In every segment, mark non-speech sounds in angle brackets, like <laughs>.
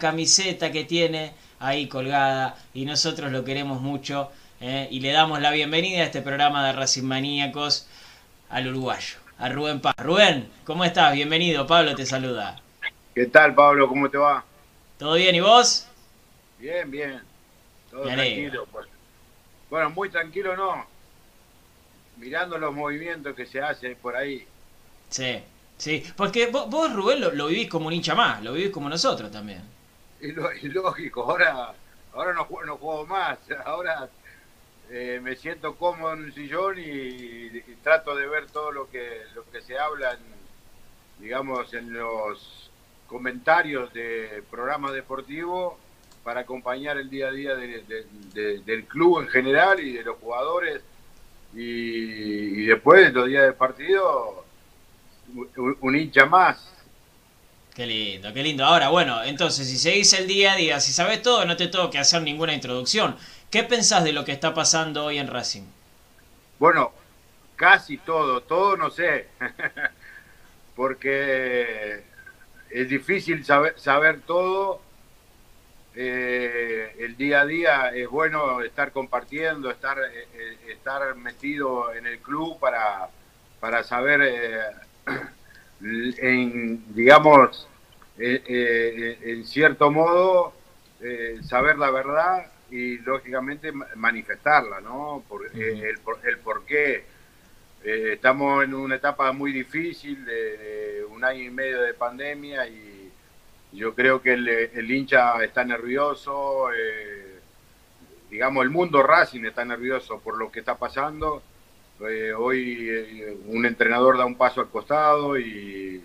camiseta que tiene ahí colgada y nosotros lo queremos mucho eh, y le damos la bienvenida a este programa de Racing Maníacos al uruguayo, a Rubén Paz. Rubén, ¿cómo estás? Bienvenido, Pablo te saluda. ¿Qué tal, Pablo? ¿Cómo te va? ¿Todo bien y vos? Bien, bien. Todo tranquilo. Pues. Bueno, muy tranquilo no. Mirando los movimientos que se hacen por ahí. Sí, sí. Porque vos, Rubén, lo, lo, vivís como un hincha más, lo vivís como nosotros también <laughs> y, lógico, ahora, ahora no, no juego más, <laughs> ahora eh, me siento cómodo en un sillón y, trato de ver todo lo que, lo que se habla, en, digamos, en los comentarios de programas deportivos para acompañar el día a día del club en general y de los jugadores. Y, y después, los días de partido, un hincha más Qué lindo, qué lindo. Ahora, bueno, entonces, si seguís el día a día, si sabes todo, no te tengo que hacer ninguna introducción. ¿Qué pensás de lo que está pasando hoy en Racing? Bueno, casi todo, todo no sé, <laughs> porque es difícil saber, todo. Eh, el día a día es bueno estar compartiendo, estar, eh, eh, estar metido en el club para, para saber, <clears throat> en, digamos, eh, eh, en cierto modo, eh, saber la verdad y lógicamente manifestarla, ¿no? Por, el, por, qué. estamos en una etapa muy difícil de, un año y medio de pandemia y yo creo que el, hincha está nervioso, digamos, el mundo Racing está nervioso por lo que está pasando. Hoy un entrenador da un paso al costado y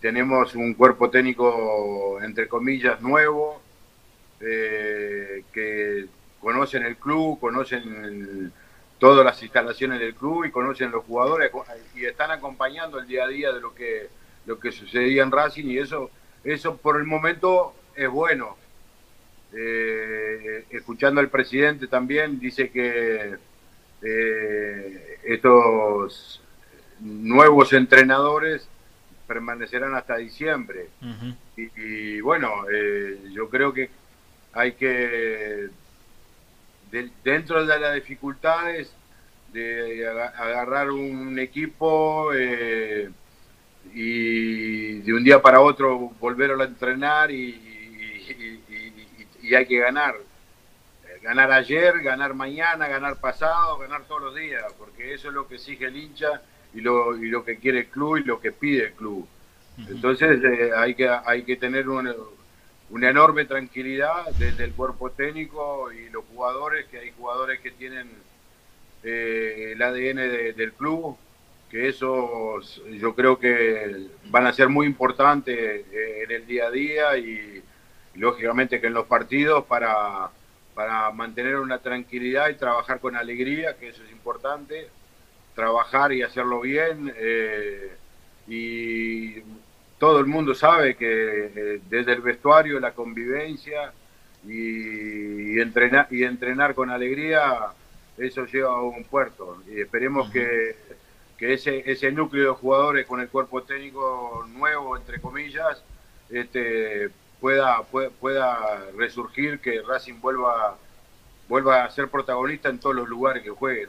tenemos un cuerpo técnico, entre comillas, nuevo, eh, que conocen el club, conocen todas las instalaciones del club y conocen los jugadores y están acompañando el día a día de lo que, lo que sucedía en Racing y eso, eso por el momento es bueno. Eh, escuchando al presidente también, dice que eh, estos nuevos entrenadores permanecerán hasta diciembre. y, bueno, eh, yo creo que hay que, dentro de las dificultades, de agarrar un equipo eh, y de un día para otro volver a entrenar y, y, hay que ganar. Ganar ayer, ganar mañana, ganar pasado, ganar todos los días, porque eso es lo que exige el hincha y lo, y lo que quiere el club y lo que pide el club. Entonces eh, hay, que, hay que tener una, una, enorme tranquilidad desde el cuerpo técnico y los jugadores, que hay jugadores que tienen eh, el ADN del club, que esos yo creo que van a ser muy importantes eh, en el día a día y, lógicamente que en los partidos para, para mantener una tranquilidad y trabajar con alegría, que eso es importante trabajar y hacerlo bien. Eh, y todo el mundo sabe que eh, desde el vestuario, la convivencia y, entrenar, y entrenar con alegría, eso lleva a un puerto. Y esperemos que, que, ese, ese núcleo de jugadores con el cuerpo técnico nuevo, entre comillas, este, pueda, pueda, pueda resurgir, que Racing vuelva, vuelva a ser protagonista en todos los lugares que juegue.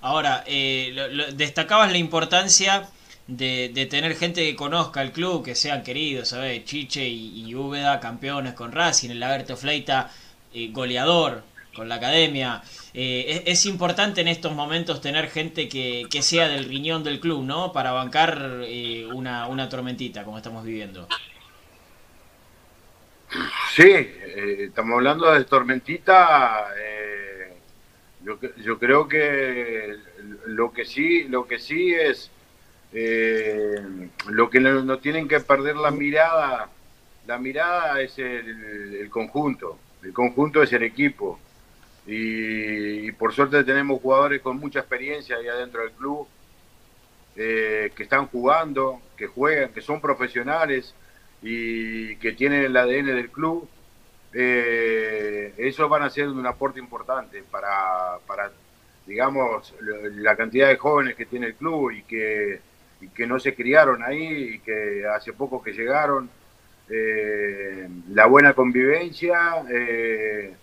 Ahora, eh, destacabas la importancia de, tener gente que conozca el club, que sean queridos, ¿sabes? Chiche y, Úbeda, campeones con Racing, el Laberto Fleita, eh, goleador con la academia. Eh, es, importante en estos momentos tener gente que, sea del riñón del club, ¿no? Para bancar una, una tormentita como estamos viviendo. Sí, estamos hablando de tormentita yo, yo creo que lo que sí, lo que sí es eh, lo que no, tienen que perder la mirada, la mirada es el, conjunto, el conjunto es el equipo. Y, por suerte tenemos jugadores con mucha experiencia ahí adentro del club, eh, que están jugando, que juegan, que son profesionales y que tienen el ADN del club eh, van a ser un aporte importante para, para, digamos, la cantidad de jóvenes que tiene el club y que, que no se criaron ahí y que hace poco que llegaron. eh, la buena convivencia, eh,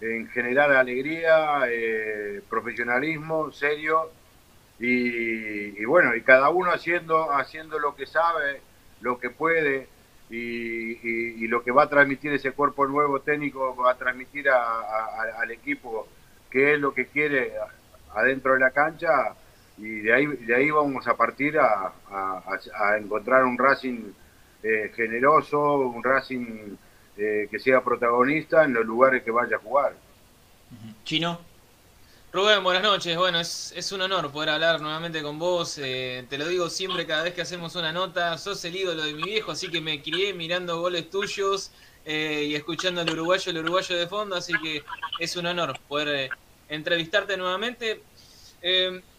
en general alegría, eh, profesionalismo, serio y, bueno, y cada uno haciendo, haciendo lo que sabe, lo que puede y, lo que va a transmitir ese cuerpo nuevo técnico, va a transmitir al equipo qué es lo que quiere adentro de la cancha y de ahí, de ahí vamos a partir a, encontrar un Racing eh, generoso, un Racing eh, que sea protagonista en los lugares que vaya a jugar. Chino. Rubén, buenas noches. Bueno, es, un honor poder hablar nuevamente con vos. Eh, te lo digo siempre cada vez que hacemos una nota. Sos el ídolo de mi viejo, así que me crié mirando goles tuyos eh, y escuchando al uruguayo, el uruguayo de fondo. Así que es un honor poder eh, entrevistarte nuevamente.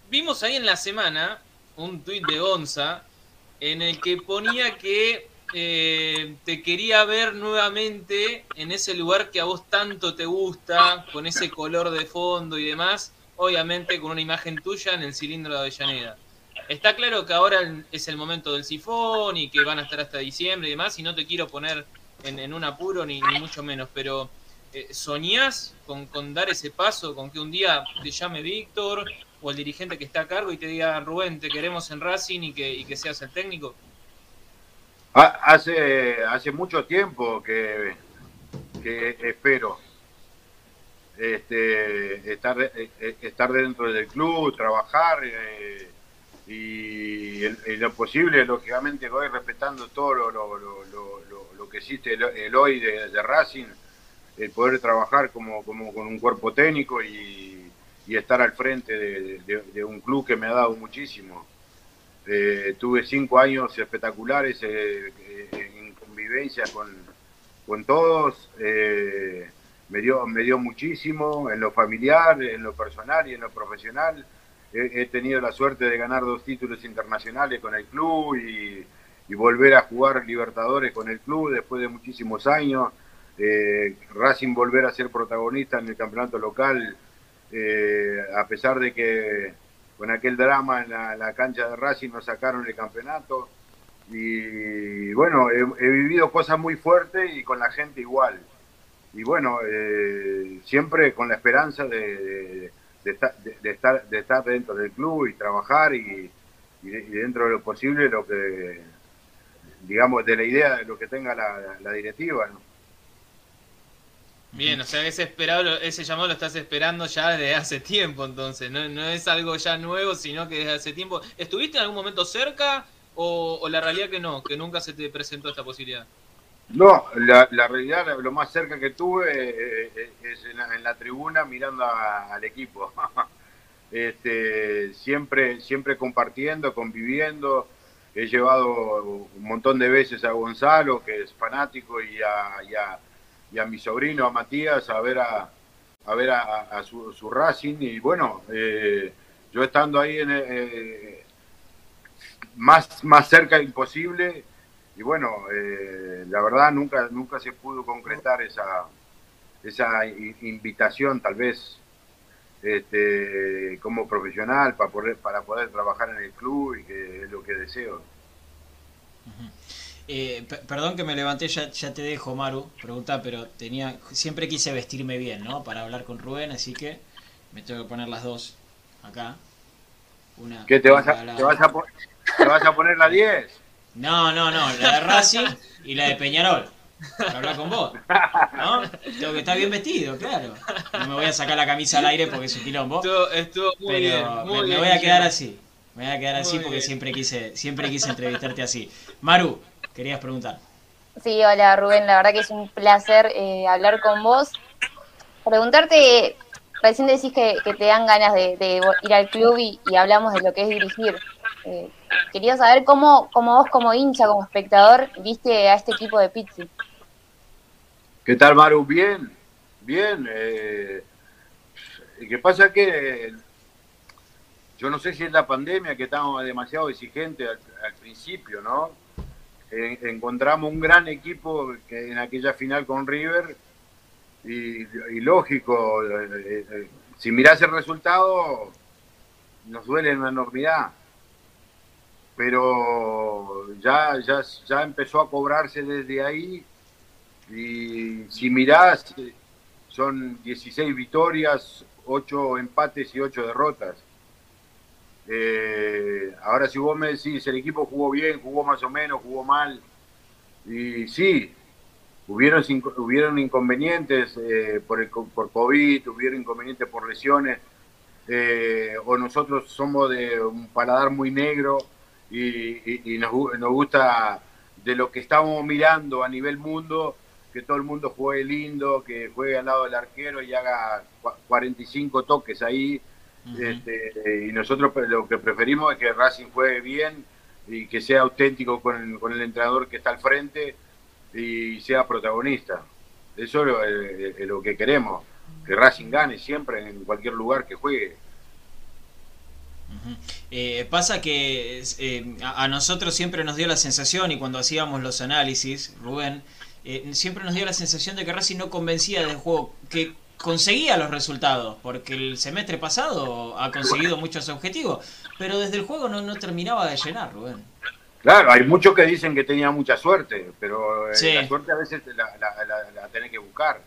vimos ahí en la semana un tuit de Gonza en el que ponía que eh, te quería ver nuevamente en ese lugar que a vos tanto te gusta, con ese color de fondo y demás, obviamente con una imagen tuya en el cilindro de Avellaneda. Está claro que ahora es el momento del sifón y que van a estar hasta diciembre y demás, y no te quiero poner en, un apuro ni, mucho menos, pero eh, ¿soñás con, dar ese paso, con que un día te llame Víctor o el dirigente que está a cargo y te diga, Rubén, te queremos en Racing y que, y que seas el técnico? Hace, hace mucho tiempo que, que espero este, estar, eh, eh, estar dentro del club, trabajar eh, y lo posible, lógicamente, voy respetando todo lo, lo, lo, lo que existe el, hoy de, Racing, el poder trabajar como, como con un cuerpo técnico y, y estar al frente de, de, un club que me ha dado muchísimo. Eh, tuve cinco años espectaculares eh, eh, en convivencia con, con todos. me, dio, me dio muchísimo en lo familiar, en lo personal y en lo profesional. He, tenido la suerte de ganar dos títulos internacionales con el club y, volver a jugar Libertadores con el club después de muchísimos años. Racing volver a ser protagonista en el campeonato local, a pesar de que con aquel drama en la, cancha de Racing nos sacaron el campeonato. Y bueno, he, vivido cosas muy fuertes y con la gente igual. Y bueno, eh, siempre con la esperanza de, estar, de, estar, dentro del club y trabajar y, dentro de lo posible lo que, digamos, de la idea de lo que tenga la, directiva. Bien, o sea, ese, esperado, ese llamado lo estás esperando ya desde hace tiempo, entonces, no, no es algo ya nuevo, sino que desde hace tiempo. ¿Estuviste en algún momento cerca o, la realidad que no, que nunca se te presentó esta posibilidad? No, la, la realidad, lo más cerca que tuve eh, eh, es en la, tribuna mirando al equipo. <laughs> este, siempre, siempre compartiendo, conviviendo. He llevado un montón de veces a Gonzalo, que es fanático, y a y a mi sobrino, a Matías, a ver a, a ver a, su, Racing. Y bueno, eh, yo estando ahí eh, más, más cerca imposible. Y bueno, eh, la verdad nunca, nunca se pudo concretar esa, esa invitación, tal vez este, como profesional para poder, para poder trabajar en el club y que es lo que deseo. Eh, perdón que me levanté, ya, ya te dejo, Maru, pregunta, pero tenía siempre quise vestirme bien, ¿no? Para hablar con Rubén, así que me tengo que poner las dos acá. Una ¿Qué te vas, a, te, vas a te vas a poner la 10? No, no, no, la de Racing y la de Peñarol. Para hablar con vos. ¿No? Tengo que estar bien vestido, claro. No me voy a sacar la camisa al aire porque es un quilombo. Estuvo, muy pero bien, me, voy a quedar así. Me voy a quedar así porque siempre quise, siempre quise entrevistarte así. Maru, querías preguntar. Sí, hola Rubén, la verdad que es un placer eh, hablar con vos. Preguntarte, recién decís que, te dan ganas de, ir al club y, hablamos de lo que es dirigir. Eh, quería saber cómo, cómo vos como hincha, como espectador, viste a este equipo de Pizzi. ¿Qué tal Maru? Bien, bien. Eh, ¿Qué pasa que yo no sé si es la pandemia que estábamos demasiado exigentes al principio, ¿no? Encontramos un gran equipo en aquella final con River y, lógico, eh, eh, si mirás el resultado, nos duele una enormidad. pero ya, ya, ya empezó a cobrarse desde ahí y si mirás, son 16 victorias, 8 empates y 8 derrotas. Eh, ahora si vos me decís, el equipo jugó bien, jugó más o menos, jugó mal, y sí, hubieron, hubieron inconvenientes eh, por, el, por COVID, hubieron inconvenientes por lesiones, eh, o nosotros somos de un paladar muy negro y, nos, nos, gusta de lo que estamos mirando a nivel mundo, que todo el mundo juegue lindo, que juegue al lado del arquero y haga 45 toques ahí. Este, y nosotros lo que preferimos es que Racing juegue bien y que sea auténtico con, con el entrenador que está al frente y sea protagonista. Eso es lo, que queremos, que Racing gane siempre en cualquier lugar que juegue. Eh, pasa que eh, a, nosotros siempre nos dio la sensación, y cuando hacíamos los análisis, Rubén, eh, siempre nos dio la sensación de que Racing no convencía del juego, que conseguía los resultados, porque el semestre pasado ha conseguido muchos objetivos, pero desde el juego no, no terminaba de llenar, Rubén. Claro, hay muchos que dicen que tenía mucha suerte, pero eh, la suerte a veces la, la, tenés que buscar.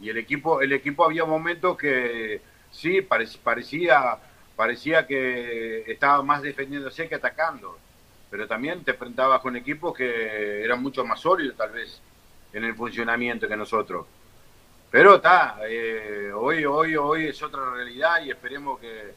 Y el equipo, el equipo había momentos que sí, parecía, parecía que estaba más defendiéndose que atacando, pero también te enfrentabas con equipos que eran mucho más sólidos tal vez en el funcionamiento que nosotros. Pero está, eh, hoy, hoy, hoy es otra realidad y esperemos que,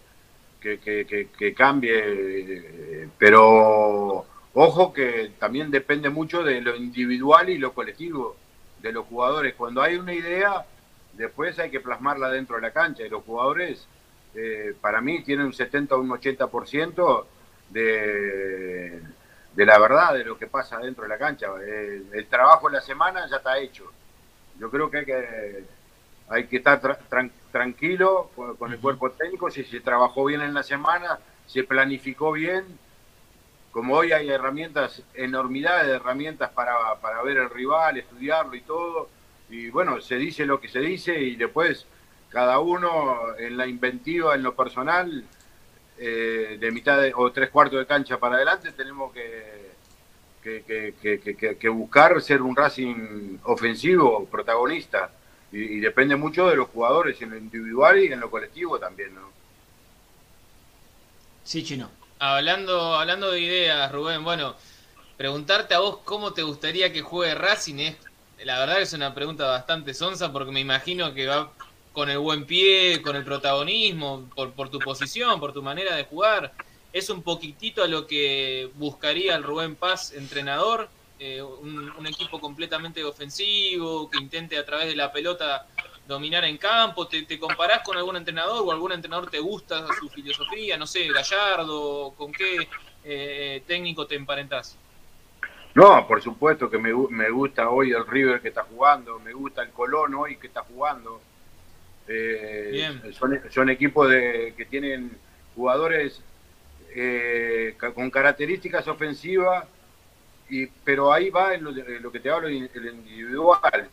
que cambie, pero Ojo que también depende mucho de lo individual y lo colectivo de los jugadores. Cuando hay una idea, después hay que plasmarla dentro de la cancha. Y los jugadores, eh, para mí, tienen un 70 o un 80% de, de la verdad de lo que pasa dentro de la cancha. Eh, el, trabajo en la semana ya está hecho. Yo creo que hay que, hay que estar tranquilo con, con el cuerpo técnico. Si se trabajó bien en la semana, se planificó bien. Como hoy hay herramientas, enormidades de herramientas para, para ver el rival, estudiarlo y todo, y bueno, se dice lo que se dice y después cada uno en la inventiva, en lo personal, eh, de mitad o tres cuartos de cancha para adelante, tenemos que, que, que, buscar ser un Racing ofensivo, protagonista, y, y, depende mucho de los jugadores, en lo individual y en lo colectivo también, ¿no? Sí, Chino. Hablando, hablando de ideas, Rubén, bueno, preguntarte a vos cómo te gustaría que juegue Racing es, la verdad es una pregunta bastante sonsa porque me imagino que va con el buen pie, con el protagonismo, por, por tu posición, por tu manera de jugar. Es un poquitito a lo que buscaría el Rubén Paz, entrenador, eh, un, un, equipo completamente ofensivo, que intente a través de la pelota dominar en campo? ¿Te, ¿Te, comparás con algún entrenador o algún entrenador te gusta su filosofía? No sé, Gallardo, ¿con qué eh, técnico te emparentás? No, por supuesto que me, me, gusta hoy el River que está jugando, me gusta el Colón hoy que está jugando. Eh, son, son, equipos de, que tienen jugadores eh, con características ofensivas, y, pero ahí va en lo, de, lo que te hablo, el individual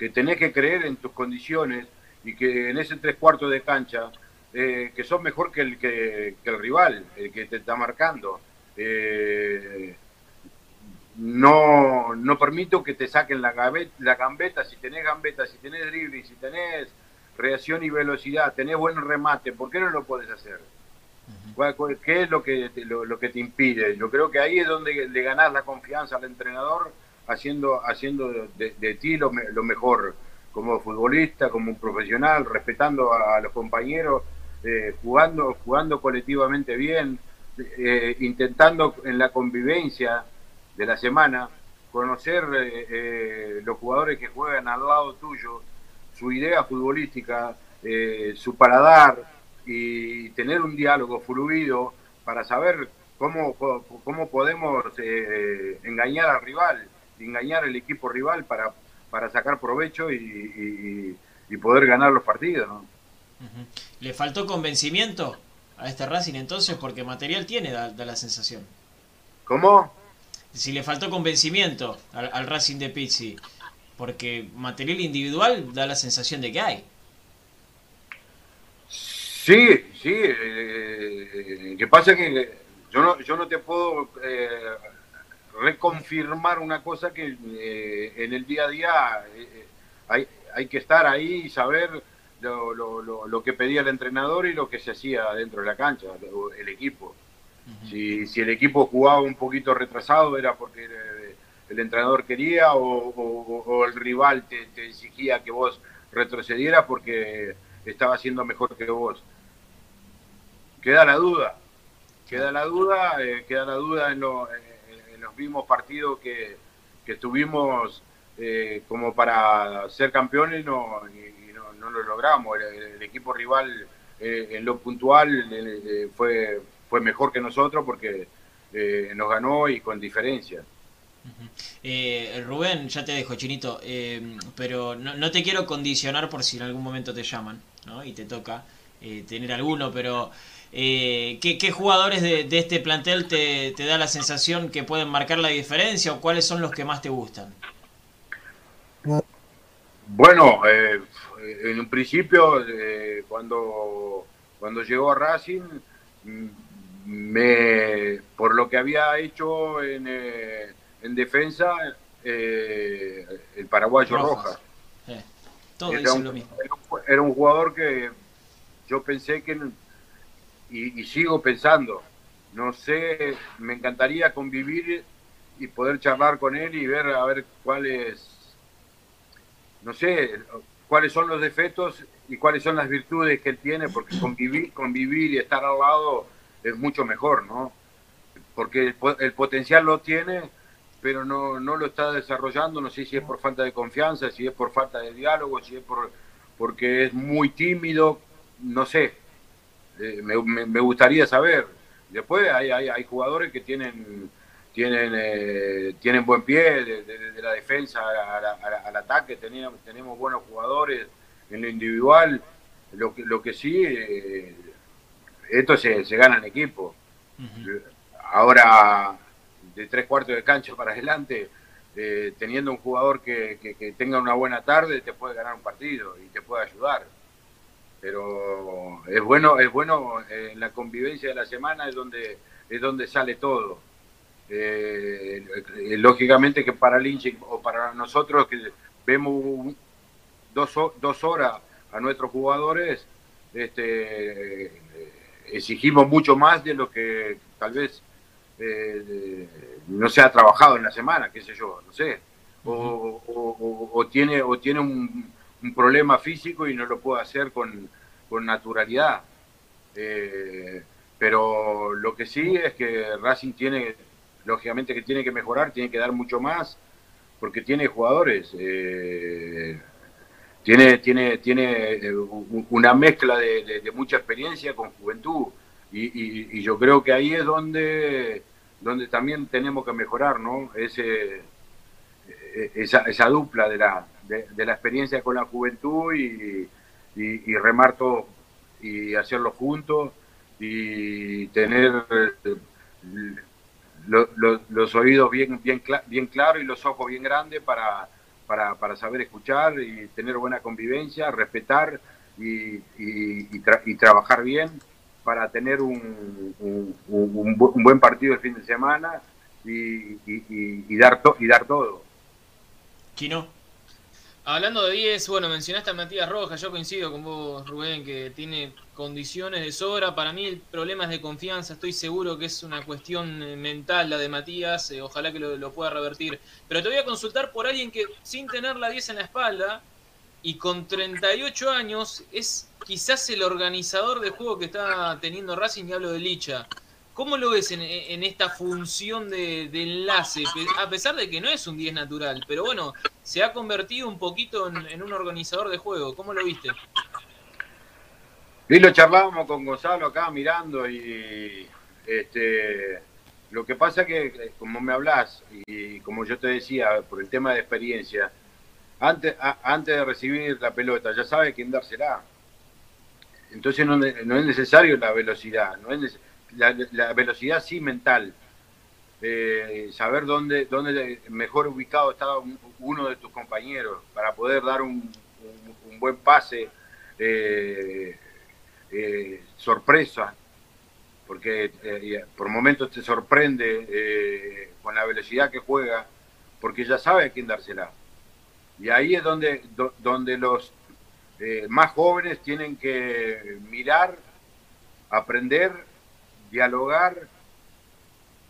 que tenés que creer en tus condiciones y que en ese tres cuartos de cancha, eh, que sos mejor que el, que, el rival, el que te está marcando. Eh, no, no permito que te saquen la, gambeta, la gambeta, si tenés gambeta, si tenés dribbling, si tenés reacción y velocidad, tenés buen remate, ¿por qué no lo puedes hacer? ¿Qué es lo que, lo, lo, que te impide? Yo creo que ahí es donde le ganás la confianza al entrenador haciendo, haciendo de, ti lo, mejor como futbolista, como un profesional, respetando a, los compañeros, eh, jugando, jugando colectivamente bien, eh, intentando en la convivencia de la semana conocer eh, los jugadores que juegan al lado tuyo, su idea futbolística, su paladar y tener un diálogo fluido para saber cómo, cómo podemos engañar al rival engañar al equipo rival para, para sacar provecho y, poder ganar los partidos. ¿Le faltó convencimiento a este Racing entonces? Porque material tiene, da, la sensación. ¿Cómo? Si le faltó convencimiento al, Racing de Pizzi, porque material individual da la sensación de que hay. Sí, sí. Eh, que pasa que yo no, yo no te puedo reconfirmar una cosa que en el día a día hay, hay que estar ahí y saber lo, lo, lo, que pedía el entrenador y lo que se hacía dentro de la cancha, el equipo. si, si, el equipo jugaba un poquito retrasado era porque el, entrenador quería o, el rival te, exigía que vos retrocedieras porque estaba haciendo mejor que vos. Queda la duda, queda la duda, eh, queda la duda en, en, los mismos partidos que, que tuvimos eh, como para ser campeones no, y, no, lo logramos. El, equipo rival eh, en lo puntual eh, fue, fue mejor que nosotros porque nos ganó y con diferencia. Rubén, ya te dejo, Chinito, pero no, te quiero condicionar por si en algún momento te llaman ¿no? y te toca tener alguno, pero ¿qué, jugadores de, este plantel te, te, da la sensación que pueden marcar la diferencia o cuáles son los que más te gustan? Bueno, eh, en un principio, eh, cuando, cuando llegó a Racing, me, por lo que había hecho en, eh, en defensa, el paraguayo Rojas. Era, un, era un jugador que yo pensé que, y, y sigo pensando, no sé, me encantaría convivir y poder charlar con él y ver a ver cuál es no sé cuáles son los defectos y cuáles son las virtudes que él tiene, porque convivir, convivir y estar al lado es mucho mejor, ¿no? Porque el, potencial lo tiene, pero no, no lo está desarrollando, no sé si es por falta de confianza, si es por falta de diálogo, si es por porque es muy tímido, no sé, eh, me, me, gustaría saber. Después hay, hay, hay jugadores que tienen tienen, eh, tienen buen pie de, la defensa al ataque, tenemos, tenemos buenos jugadores en lo individual, lo que, lo que sí, eh, esto se, se, gana en equipo. Ahora, de tres cuartos de cancha para adelante, eh, teniendo un jugador que, tenga una buena tarde, te puede ganar un partido y te puede ayudar. Pero es bueno, es bueno en la convivencia de la semana es donde, es donde sale todo eh, lógicamente que para el o para nosotros que vemos dos, dos horas a nuestros jugadores, este, exigimos mucho más de lo que tal vez eh, no se ha trabajado en la semana, qué sé yo, no sé. O, tiene, o tiene un, problema físico y no lo puede hacer con, con naturalidad. Eh, pero lo que sí es que Racing tiene lógicamente que tiene que mejorar, tiene que dar mucho más, porque tiene jugadores, eh, tiene, tiene, tiene una mezcla de, mucha experiencia con juventud, y, yo creo que ahí es donde, donde también tenemos que mejorar, ¿no? Ese, eh, esa, esa dupla de la, de, la experiencia con la juventud y, y, remar todo y hacerlo juntos y tener los oídos bien, bien, bien claros y los ojos bien grandes para, para, para, saber escuchar y tener buena convivencia, respetar y, y, trabajar bien para tener un, un, buen partido el fin de semana y, dar, y dar todo. Kino. Hablando de 10, bueno, mencionaste a Matías Rojas, yo coincido con vos, Rubén, que tiene condiciones de sobra. Para mí el problema es de confianza, estoy seguro que es una cuestión eh, mental la de Matías, eh, ojalá que lo, pueda revertir. Pero te voy a consultar por alguien que sin tener la 10 en la espalda y con 38 años es quizás el organizador de juego que está teniendo Racing y hablo de Licha. ¿Cómo lo ves en, esta función de, enlace? A pesar de que no es un 10 natural, pero bueno, se ha convertido un poquito en, un organizador de juego. ¿Cómo lo viste? Lo charlábamos con Gonzalo acá mirando y este lo que pasa que como me hablas y como yo te decía por el tema de experiencia, antes, antes de recibir la pelota ya sabe quién dársela. Entonces no, es necesario la velocidad, no es necesario la, velocidad sí mental. Eh, saber dónde, dónde mejor ubicado está uno de tus compañeros para poder dar un, buen pase, eh, eh, sorpresa. porque eh, por momentos te sorprende con la velocidad que juega, porque ya sabe a quién dársela. Y ahí es donde, donde los eh, más jóvenes tienen que mirar, aprender, dialogar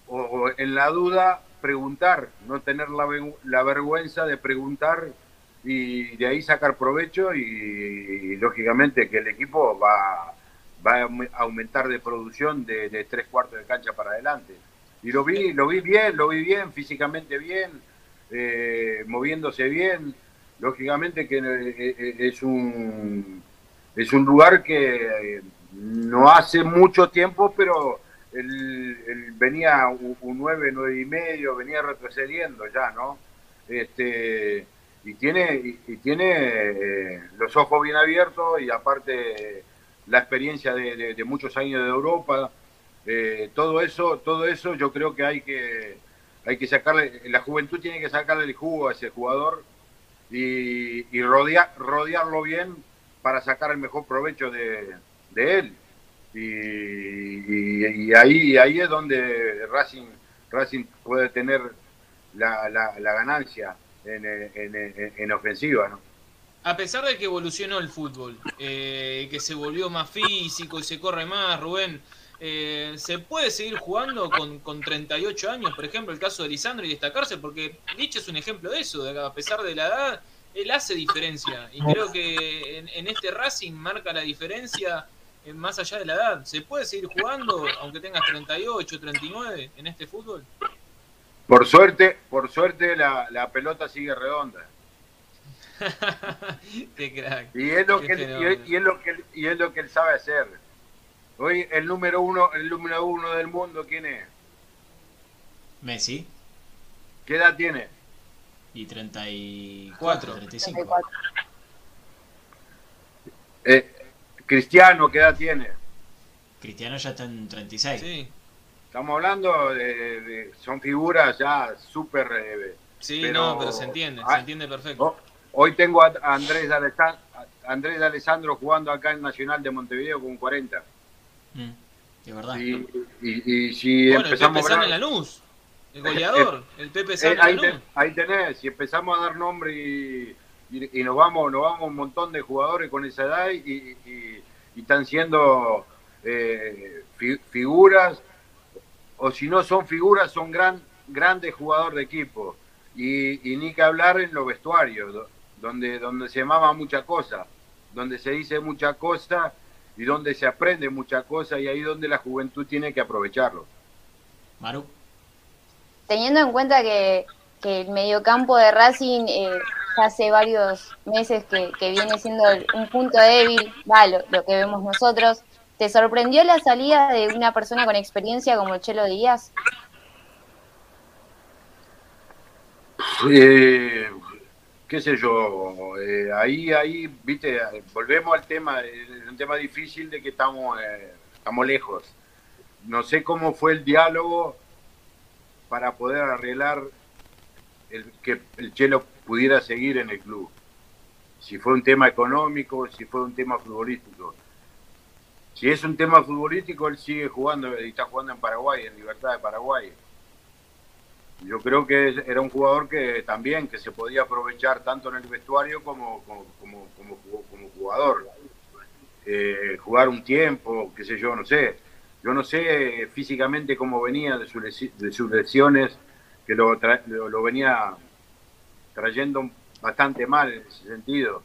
o, en la duda preguntar, no tener la, la, vergüenza de preguntar y de ahí sacar provecho y, lógicamente que el equipo va, va, a aumentar de producción de, tres cuartos de cancha para adelante. Y lo vi, lo vi bien, lo vi bien, físicamente bien, eh, moviéndose bien. Lógicamente que eh, eh, es un, es un lugar que no hace mucho tiempo, pero él, venía un, un 9, 9 y medio, venía retrocediendo ya, ¿no? Este, y tiene, y, tiene eh, los ojos bien abiertos y aparte la experiencia de, muchos años de Europa, eh, todo eso, todo eso yo creo que hay que hay que sacarle, la juventud tiene que sacarle el jugo a ese jugador y, y rodearlo bien para sacar el mejor provecho de, él. Y, ahí, ahí es donde Racing, Racing puede tener la, la ganancia en, ofensiva, ¿no? A pesar de que evolucionó el fútbol, eh, que se volvió más físico y se corre más, Rubén, eh, ¿se puede seguir jugando con, con 38 años, por ejemplo, el caso de Lisandro y destacarse? Porque Lich es un ejemplo de eso, de a pesar de la edad, él hace diferencia. Y creo que en, este Racing marca la diferencia eh, más allá de la edad. ¿Se puede seguir jugando aunque tengas 38, 39 en este fútbol? Por suerte, por suerte la, la pelota sigue redonda. <laughs> Qué crack. Y es lo que él, y, es lo que y es lo que él sabe hacer. Hoy el número uno, el número uno del mundo, ¿quién es? Messi. ¿Qué edad tiene? Y 34, 35. Eh, Cristiano, ¿qué edad tiene? Cristiano ya está en 36. Sí. Estamos hablando de, son figuras ya súper... Eh, sí, no, pero se entiende, se entiende perfecto. Hoy tengo a Andrés, Alessandro, Andrés Alessandro jugando acá en Nacional de Montevideo con 40. Mm, de verdad. Y, y, si bueno, empezamos el Pepe San en la luz, el goleador, el Pepe San ahí, ahí tenés, si empezamos a dar nombre y, y, nos vamos nos vamos un montón de jugadores con esa edad y, están siendo eh, figuras o si no son figuras, son gran, grandes jugadores de equipo. Y, ni que hablar en los vestuarios, donde, donde se mama mucha cosa, donde se dice mucha cosa y donde se aprende mucha cosa y ahí donde la juventud tiene que aprovecharlo. Maru. Teniendo en cuenta que, que el mediocampo de Racing eh, hace varios meses que, viene siendo un punto débil, va, lo, lo que vemos nosotros, ¿Te sorprendió la salida de una persona con experiencia como Chelo Díaz? Eh, qué sé yo, eh, ahí, ahí, viste, volvemos al tema, es un tema difícil de que estamos, eh, estamos lejos. No sé cómo fue el diálogo para poder arreglar que el Chelo pudiera seguir en el club. Si fue un tema económico, si fue un tema futbolístico. Si es un tema futbolístico, él sigue jugando y está jugando en Paraguay, en Libertad de Paraguay. Yo creo que era un jugador que también que se podía aprovechar tanto en el vestuario como, como, como, jugador. Eh, jugar un tiempo, qué sé yo, no sé. Yo no sé físicamente cómo venía de, de sus lesiones, que lo, lo venía trayendo bastante mal en ese sentido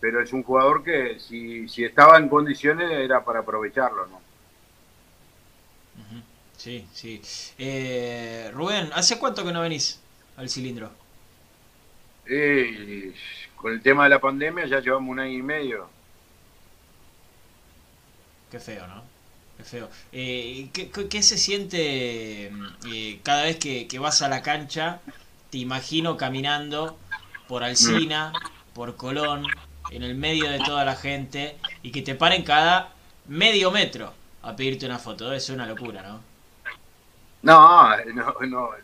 pero es un jugador que si, si estaba en condiciones era para aprovecharlo, ¿no? Sí, sí. Eh, Rubén, ¿hace cuánto que no venís al cilindro? Eh, con el tema de la pandemia ya llevamos un año y medio. Qué feo, ¿no? Qué feo. Eh, ¿qué, se siente eh, cada vez que, que, vas a la cancha? Te imagino caminando por Alcina, por Colón, en el medio de toda la gente y que te paren cada medio metro a pedirte una foto. Es una locura, ¿no? No, no,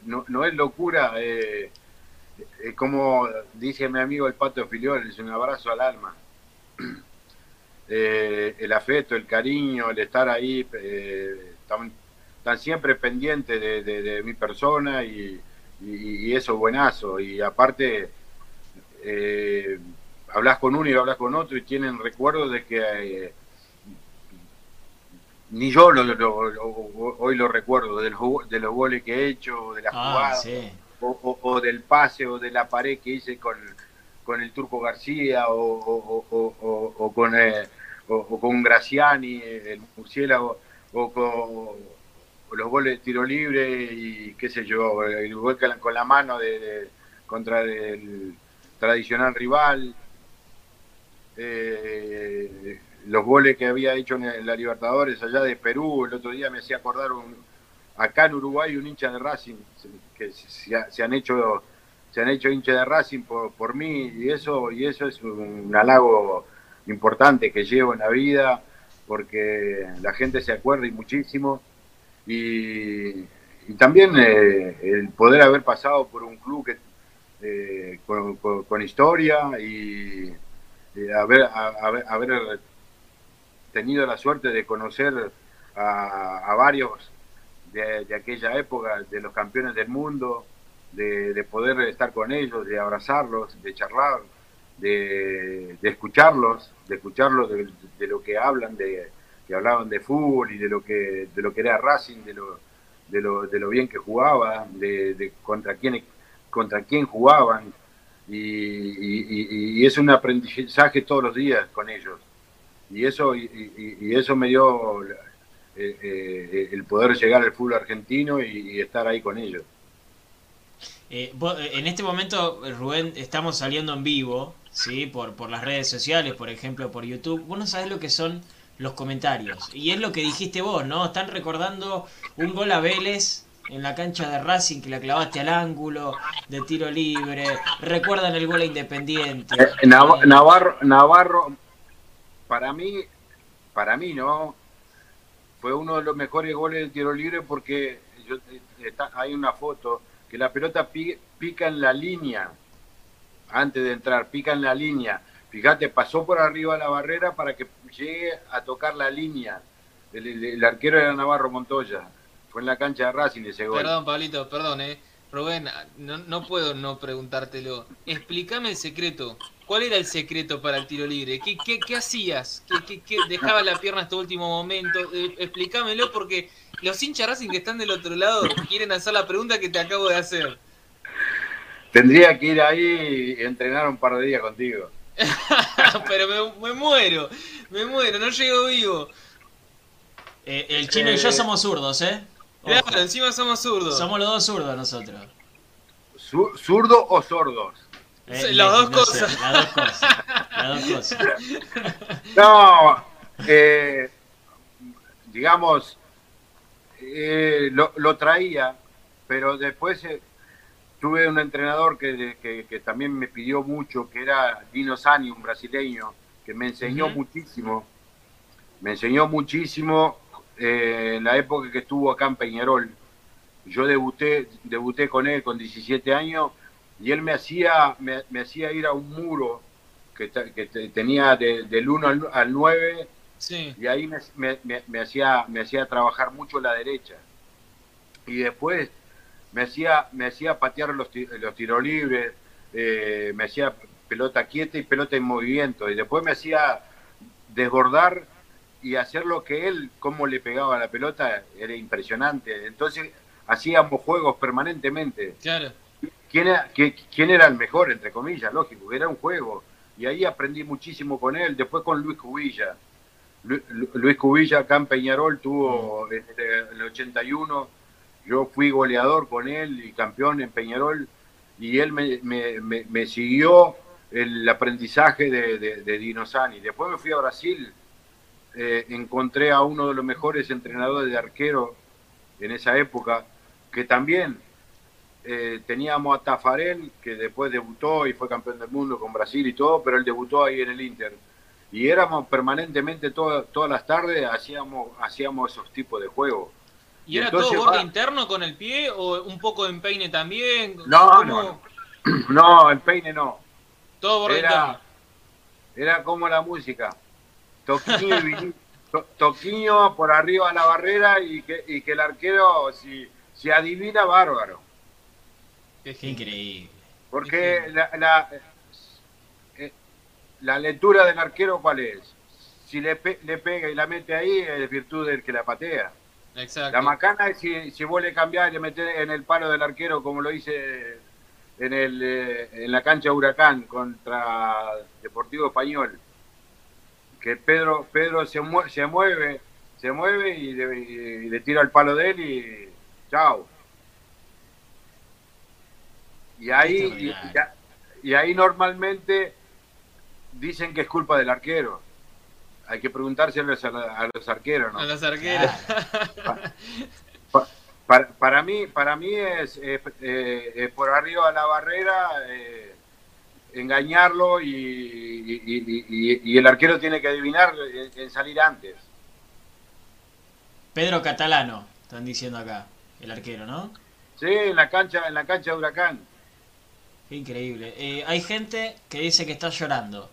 no, no, es locura. Eh, como dice mi amigo el Pato Filiol, es un abrazo al alma. <clears throat> Eh, el afecto, el cariño, el estar ahí, eh, están, siempre pendientes de, mi persona y, eso es buenazo. Y aparte, eh, hablas con uno y hablas con otro y tienen recuerdos de que ni yo hoy lo recuerdo, de los, de los goles que he hecho, de la ah, jugada, o, del pase o de la pared que hice con, con el Turco García o, con, eh, o, con Graciani, el murciélago, o con los goles de tiro libre y qué sé yo, el gol con la mano de, contra el tradicional rival. Eh, los goles que había hecho en la Libertadores allá de Perú, el otro día me hacía acordar un, acá en Uruguay un hincha de Racing que se, han hecho se han hecho hincha de Racing por, por mí y eso y eso es un halago importante que llevo en la vida porque la gente se acuerda y muchísimo y, también eh, el poder haber pasado por un club que eh, con, historia y haber, haber, haber tenido la suerte de conocer a, varios de, aquella época, de los campeones del mundo, de, poder estar con ellos, de abrazarlos, de charlar, de, escucharlos, de escucharlos de, lo que hablan, de que hablaban de fútbol y de lo que de lo que era Racing, de lo de lo, de lo bien que jugaba, de, contra quién contra quién jugaban. Y es un aprendizaje todos los días con ellos y eso, y, eso me dio eh, eh, el poder llegar al fútbol argentino y, estar ahí con ellos. Eh, en este momento, Rubén, estamos saliendo en vivo, ¿sí? Por, por las redes sociales, por ejemplo, por YouTube. Vos no sabés lo que son los comentarios. Y es lo que dijiste vos, ¿no? Están recordando un gol a Vélez en la cancha de Racing que la clavaste al ángulo, de tiro libre. Recuerdan el gol a Independiente. Navarro, Navarro para mí, para mí, ¿no? Fue uno de los mejores goles del tiro libre porque yo, está, hay una foto que la pelota pica en la línea antes de entrar, pica en la línea. Fíjate, pasó por arriba la barrera para que llegue a tocar la línea. El, arquero era Navarro Montoya. Fue en la cancha de Racing ese gol. Perdón, Pablito, perdón, eh. Rubén, no, no puedo no preguntártelo. Explícame el secreto. ¿Cuál era el secreto para el tiro libre? ¿Qué, qué, qué hacías? ¿Qué, qué, dejaba la pierna hasta último momento? Eh, explícamelo porque los hinchas Racing que están del otro lado quieren hacer la pregunta que te acabo de hacer. Tendría que ir ahí y entrenar un par de días contigo. <laughs> Pero me, muero, me muero, no llego vivo. Eh, el chino y yo eh, somos zurdos, ¿eh? Claro, encima somos zurdos. Somos los dos zurdos nosotros. ¿Zurdo o sordos? Eh, las, dos cosas. las dos cosas. Las dos cosas. <laughs> No, eh, digamos, eh, lo, traía, pero después tuve un entrenador que, que, también me pidió mucho, que era Dino Sani, un brasileño, que me enseñó muchísimo. Me enseñó muchísimo en la época que estuvo acá en Peñarol. Yo debuté, debuté con él con 17 años y él me hacía, me, hacía ir a un muro que, que tenía del 1 al, 9 y ahí me, me, hacía, me hacía trabajar mucho la derecha. Y después me hacía, me hacía patear los, los tiros libres, eh, me hacía pelota quieta y pelota en movimiento. Y después me hacía desbordar y hacer lo que él, cómo le pegaba la pelota, era impresionante. Entonces hacíamos juegos permanentemente. Claro quién era, quién era el mejor, entre comillas, lógico, era un juego. Y ahí aprendí muchísimo con él, después con Luis Cubilla. Luis Cubilla acá en Peñarol tuvo este, el 81, yo fui goleador con él y campeón en Peñarol, y él me, me, siguió el aprendizaje de, de, Dino Sani. Después me fui a Brasil, eh, encontré a uno de los mejores entrenadores de arquero en esa época, que también eh, teníamos a Tafarel, que después debutó y fue campeón del mundo con Brasil y todo, pero él debutó ahí en el Inter. Y éramos permanentemente todas las tardes, hacíamos, hacíamos esos tipos de juegos. ¿Y, era todo borde interno con el pie o un poco de empeine también? No, no, no, <clears throat> empeine no. Todo borde era, interno. Era como la música. Y toquiño por arriba a la barrera y que, y que el arquero, si, si adivina, bárbaro. Es increíble. Porque la, la, eh, la, lectura del arquero, ¿cuál es? Si le, le pega y la mete ahí, es virtud del que la patea. Exacto. La macana es si, si vuelve a cambiar y le mete en el palo del arquero, como lo hice en, el, eh, en la cancha Huracán contra Deportivo Español. Que Pedro, Pedro se, mueve, se mueve, se mueve y le, y le tira el palo de él y chao. Y ahí, y, ahí normalmente dicen que es culpa del arquero. Hay que preguntarse a los, arqueros, ¿no? A los arqueros. Para, mí, para mí es, eh, por arriba de la barrera eh, engañarlo y, el arquero tiene que adivinar en, salir antes. Pedro Catalano, están diciendo acá, el arquero, ¿no? Sí, en la cancha, en la cancha de Huracán. increíble. Eh, hay gente que dice que está llorando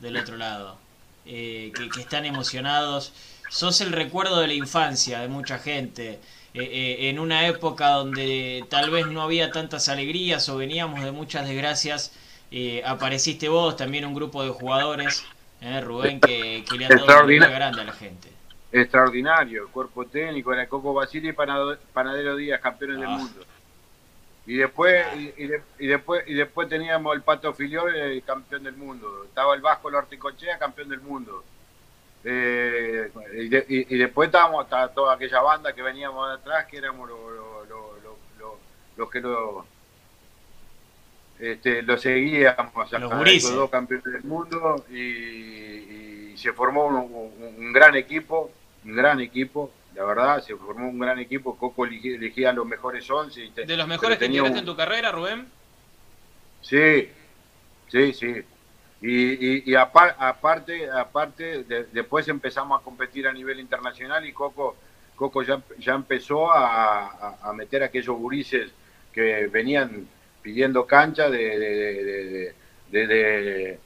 del otro lado, que, que están emocionados. Sos el recuerdo de la infancia de mucha gente. Eh, eh, en una época donde tal vez no había tantas alegrías o veníamos de muchas desgracias, eh, apareciste vos, también un grupo de jugadores, Rubén, que, que le han dado una grande a la gente. Extraordinario, el cuerpo técnico, era Coco Basile y Panadero Díaz, campeones del ah. mundo. Y después, ah. y, después, y después teníamos el Pato Filiol, campeón del mundo. Estaba el Vasco Lorticochea, campeón del mundo eh, y, después estábamos hasta toda aquella banda que veníamos de atrás, que éramos los que lo, este, lo seguíamos, los dos campeones del mundo, y, se formó un, gran equipo, un gran equipo, la verdad, se formó un gran equipo. Coco elegía, los mejores 11. ¿De los mejores que tuviste en tu carrera, Rubén? Sí, sí, sí. Y, y, aparte, aparte después empezamos a competir a nivel internacional y Coco, Coco ya, ya empezó a, meter a aquellos gurises que venían pidiendo cancha de, de,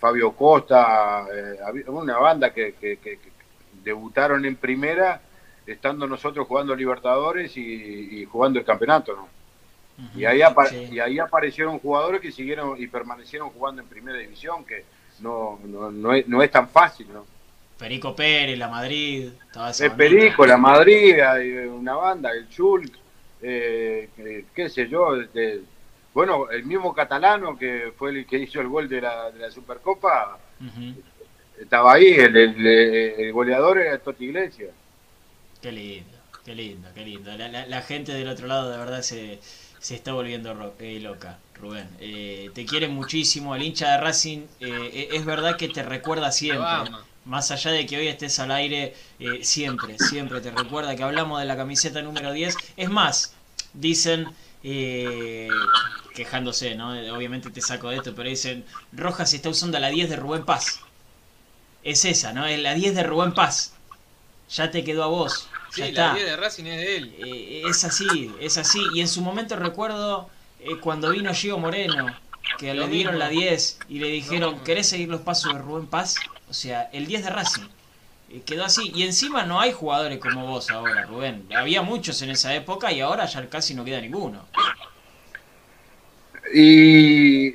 Fabio Costa, eh, una banda que, que, debutaron en primera estando nosotros jugando Libertadores y, y jugando el campeonato, ¿no? y, ahí y ahí aparecieron jugadores que siguieron y permanecieron jugando en primera división, que no, no, no, es, no es tan fácil, ¿no? Perico Pérez, la Madrid. es Perico, la Madrid, una banda, el Chulk, eh, qué sé yo. bueno, el mismo catalano que fue el que hizo el gol de la, de la Supercopa, estaba ahí, el, el, goleador era Toti Iglesias. Qué lindo, qué lindo, qué lindo. La, la gente del otro lado de verdad se se está volviendo eh, loca, Rubén. Eh, te quiere muchísimo, el hincha de Racing eh, es verdad que te recuerda siempre. Más allá de que hoy estés al aire, siempre, siempre te recuerda que hablamos de la camiseta número 10. Es más, dicen, quejándose, ¿no? Obviamente te saco de esto, pero dicen, Rojas está usando la 10 de Rubén Paz. Es esa, ¿no? Es la 10 de Rubén Paz. Ya te quedó a vos. Sí, la de Racing es de él. Eh, es así, es así. Y en su momento recuerdo eh, cuando vino Gio Moreno, que le dieron la 10 y le dijeron, ¿querés seguir los pasos de Rubén Paz? O sea, el 10 de Racing. Eh, quedó así. Y encima no hay jugadores como vos ahora, Rubén. Había muchos en esa época y ahora ya casi no queda ninguno. Y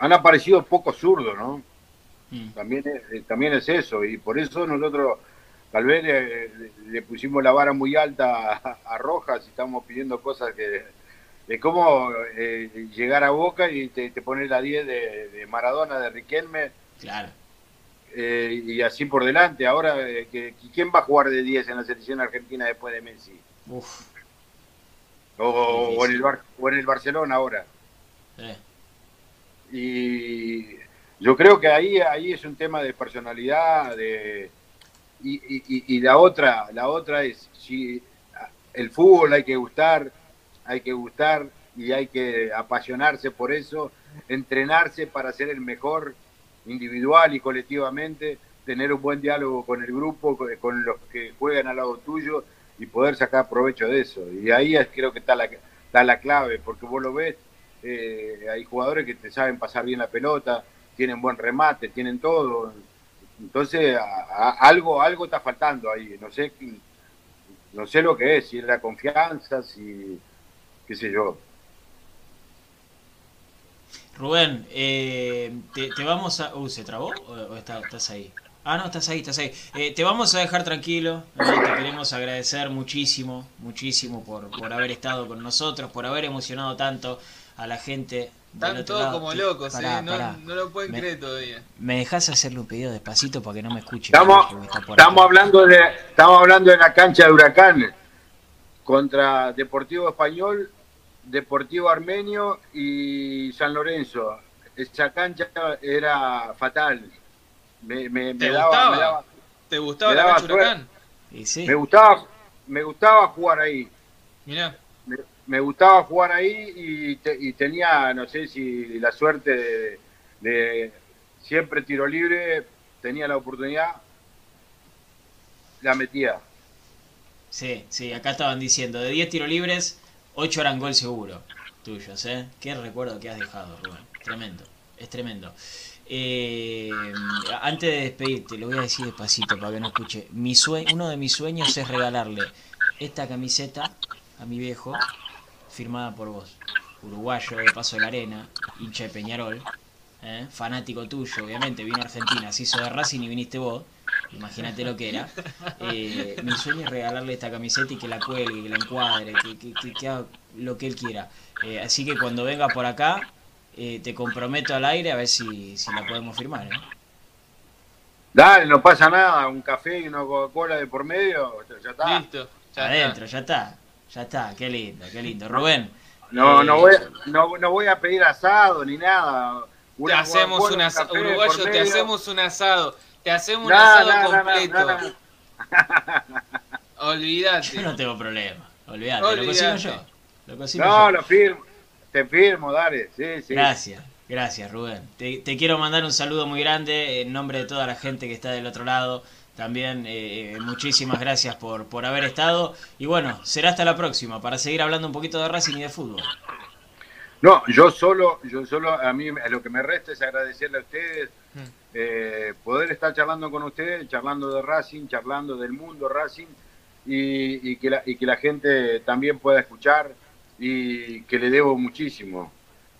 han aparecido pocos zurdos, ¿no? Mm. También, también es eso. Y por eso nosotros tal vez le, pusimos la vara muy alta a, Rojas y estamos pidiendo cosas que de cómo eh, llegar a Boca y te, te poner la 10 de, Maradona, de Riquelme. Claro. Eh, y así por delante. Ahora, eh, ¿quién va a jugar de 10 en la selección argentina después de Messi? Uf. O, en el o en el Barcelona ahora. Y yo creo que ahí, ahí es un tema de personalidad, de, y, y, la otra, la otra es si el fútbol hay que gustar, hay que gustar y hay que apasionarse por eso, entrenarse para ser el mejor individual y colectivamente, tener un buen diálogo con el grupo, con los que juegan al lado tuyo y poder sacar provecho de eso. Y ahí creo que está la, está la clave, porque vos lo ves, eh, hay jugadores que te saben pasar bien la pelota, tienen buen remate, tienen todo, Entonces, algo, algo está faltando ahí. No sé, no sé lo que es, si es la confianza, si, qué sé yo. Rubén, eh, te, vamos a... Uh, ¿se trabó o, estás ahí? Ah, no, estás ahí, estás ahí. Eh, te vamos a dejar tranquilo. Te queremos agradecer muchísimo, muchísimo por, por haber estado con nosotros, por haber emocionado tanto a la gente están todos como locos, eh. no, lo pueden creer todavía. ¿Me dejas hacerle un pedido despacito para que no me escuche? Estamos, estamos hablando, de, estamos hablando de la cancha de Huracán contra Deportivo Español, Deportivo Armenio y San Lorenzo. Esa cancha era fatal. Me, me, ¿Te, gustaba? ¿Te gustaba la cancha Huracán? Me, gustaba, me gustaba jugar ahí. Mira me gustaba jugar ahí y, tenía, no sé si la suerte de, siempre tiro libre, tenía la oportunidad, la metía. Sí, sí, acá estaban diciendo, de 10 tiros libres, 8 eran seguro tuyos, ¿eh? Qué recuerdo que has dejado, Rubén. Tremendo, es tremendo. Eh, antes de despedirte, lo voy a decir despacito para que no escuche. Mi uno de mis sueños es regalarle esta camiseta a mi viejo firmada por vos. Uruguayo de Paso de la Arena, hincha de Peñarol, ¿eh? fanático tuyo, obviamente, vino a Argentina, se hizo de Racing y viniste vos, imagínate lo que era. Eh, mi sueño es regalarle esta camiseta y que la cuelgue, que la encuadre, que, haga lo que él quiera. Eh, así que cuando venga por acá, te comprometo al aire a ver si, la podemos firmar. Dale, no pasa nada, un café y una Coca-Cola de por medio, ya está. Listo, Adentro, ya está. Ya está, qué lindo, qué lindo. Rubén. No, no, voy, no, no voy a pedir asado ni nada. te hacemos un asado, uruguayo, te hacemos un asado. Te hacemos un asado completo. <laughs> Olvídate. Yo no tengo problema. Olvídate, lo consigo yo. Lo consigo no, lo firmo. Te firmo, dale. Sí, sí. Gracias. Gracias, Rubén. Te, te, quiero mandar un saludo muy grande en nombre de toda la gente que está del otro lado. También eh, eh, muchísimas gracias por, por haber estado. Y bueno, será hasta la próxima para seguir hablando un poquito de Racing y de fútbol. No, yo solo, yo solo, a mí lo que me resta es agradecerle a ustedes, mm. eh, poder estar charlando con ustedes, charlando de Racing, charlando del mundo Racing y, que, la, y que la gente también pueda escuchar y que le debo muchísimo,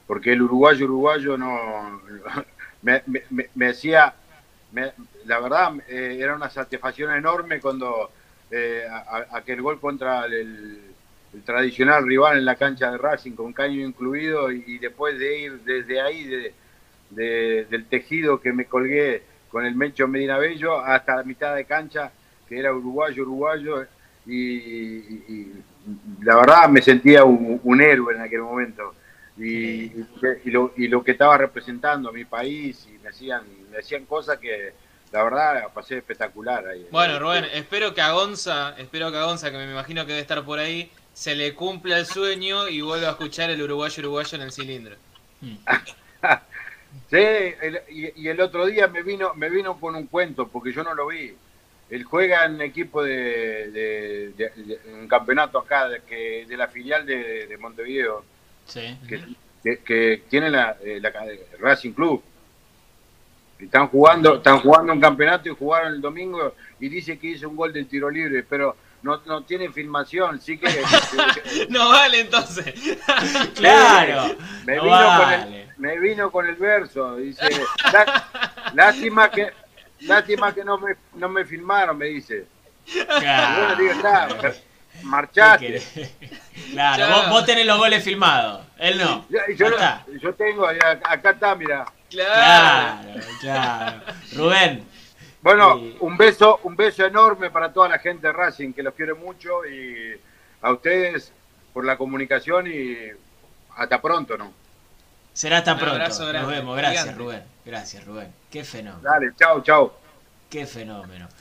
porque el uruguayo uruguayo no <laughs> me, me, me hacía la verdad eh, era una satisfacción enorme cuando eh, aquel gol contra el, tradicional rival en la cancha de Racing con caño incluido y, después de ir desde ahí de, del tejido que me colgué con el Mencho Medina Bello hasta la mitad de cancha que era uruguayo uruguayo y, la verdad me sentía un, héroe en aquel momento y, lo, y lo que estaba representando a mi país y me hacían me hacían cosas que la verdad pasé espectacular ahí. Bueno, Rubén, espero que a Gonza, espero que a Gonza, que me imagino que debe estar por ahí, se le cumpla el sueño y vuelva a escuchar el uruguayo uruguayo en el cilindro. <laughs> sí, y, el otro día me vino, me vino con un cuento, porque yo no lo vi. Él juega en equipo de, un campeonato acá, de, que, de la filial de, Montevideo, que, tiene la, eh, la Racing Club. Están jugando, están jugando un campeonato y jugaron el domingo y dice que hizo un gol del tiro libre, pero no, no tiene filmación, sí que... <laughs> no vale entonces. <laughs> claro. Me, vino con el, me vino con el verso, dice, <laughs> lástima que lástima que no me, no me filmaron, me dice. Claro. Bueno, digo, marchaste. Claro, vos, tenés los goles filmados, él no. Yo, yo tengo, acá está, mira. Claro, claro. Rubén. Bueno, un beso, un beso enorme para toda la gente de Racing, que los quiere mucho, y a ustedes por la comunicación y hasta pronto, ¿no? Será hasta pronto. Nos vemos. Gracias, Rubén. Gracias, Rubén. Qué fenómeno. Dale, chao, chao. Qué fenómeno.